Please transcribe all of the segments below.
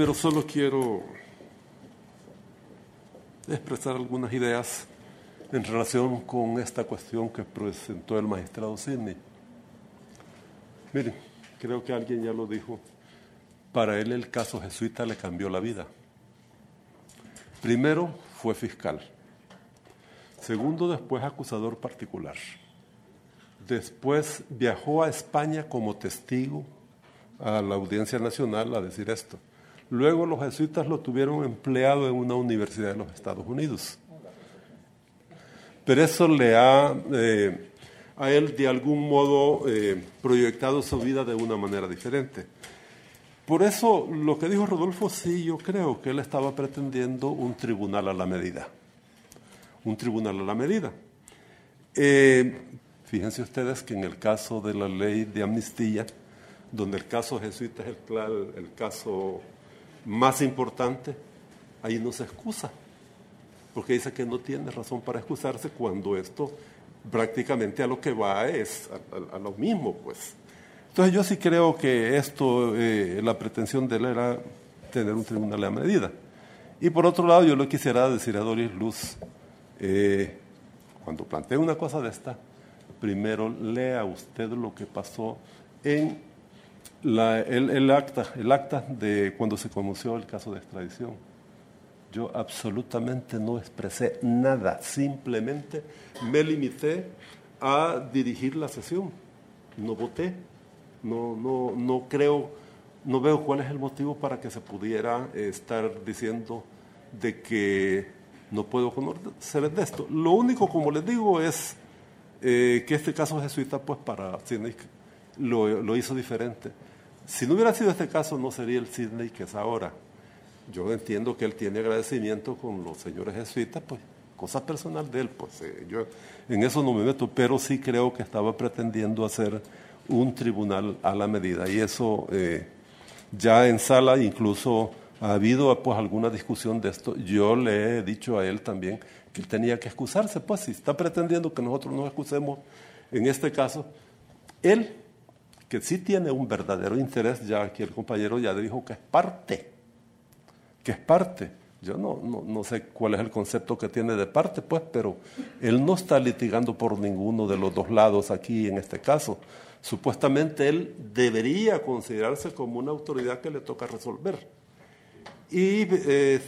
pero solo quiero expresar algunas ideas en relación con esta cuestión que presentó el magistrado Sidney. Miren, creo que alguien ya lo dijo, para él el caso jesuita le cambió la vida. Primero fue fiscal, segundo después acusador particular, después viajó a España como testigo a la Audiencia Nacional a decir esto. Luego los jesuitas lo tuvieron empleado en una universidad de los Estados Unidos. Pero eso le ha eh, a él de algún modo eh, proyectado su vida de una manera diferente. Por eso lo que dijo Rodolfo, sí, yo creo que él estaba pretendiendo un tribunal a la medida. Un tribunal a la medida. Eh, fíjense ustedes que en el caso de la ley de amnistía, donde el caso jesuita es el, el caso más importante, ahí no se excusa, porque dice que no tiene razón para excusarse cuando esto prácticamente a lo que va es a, lo mismo, pues. Entonces yo sí creo que esto, eh, la pretensión de él era tener un tribunal a medida. Y por otro lado, yo le quisiera decir a Doris Luz, eh, cuando plantee una cosa de esta, primero lea usted lo que pasó en el, acta, el acta de cuando se conoció el caso de extradición. Yo absolutamente no expresé nada, simplemente me limité a dirigir la sesión. No voté, no, no, no creo, no veo cuál es el motivo para que se pudiera estar diciendo de que no puedo conocer de esto. Lo único, como les digo, es eh, que este caso jesuita, pues para Sidney lo, lo hizo diferente. Si no hubiera sido este caso, no sería el Sidney que es ahora. Yo entiendo que él tiene agradecimiento con los señores jesuitas, pues cosa personal de él, pues eh, yo en eso no me meto, pero sí creo que estaba pretendiendo hacer un tribunal a la medida y eso eh, ya en sala incluso ha habido pues alguna discusión de esto. Yo le he dicho a él también que él tenía que excusarse, pues si está pretendiendo que nosotros nos excusemos en este caso, él que sí tiene un verdadero interés, ya aquí el compañero ya dijo que es parte, que es parte. Yo no, no, no, sé cuál es el concepto que tiene de parte, pues, pero él no está litigando por ninguno de los dos lados aquí en este caso. Supuestamente él debería considerarse como una autoridad que le toca resolver. Y eh,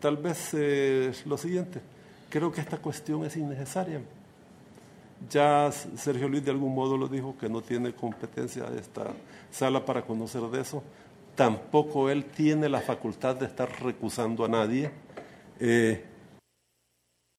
tal vez eh, lo siguiente, creo que esta cuestión es innecesaria. Ya Sergio Luis de algún modo lo dijo que no tiene competencia esta sala para conocer de eso. Tampoco él tiene la facultad de estar recusando a nadie. Eh,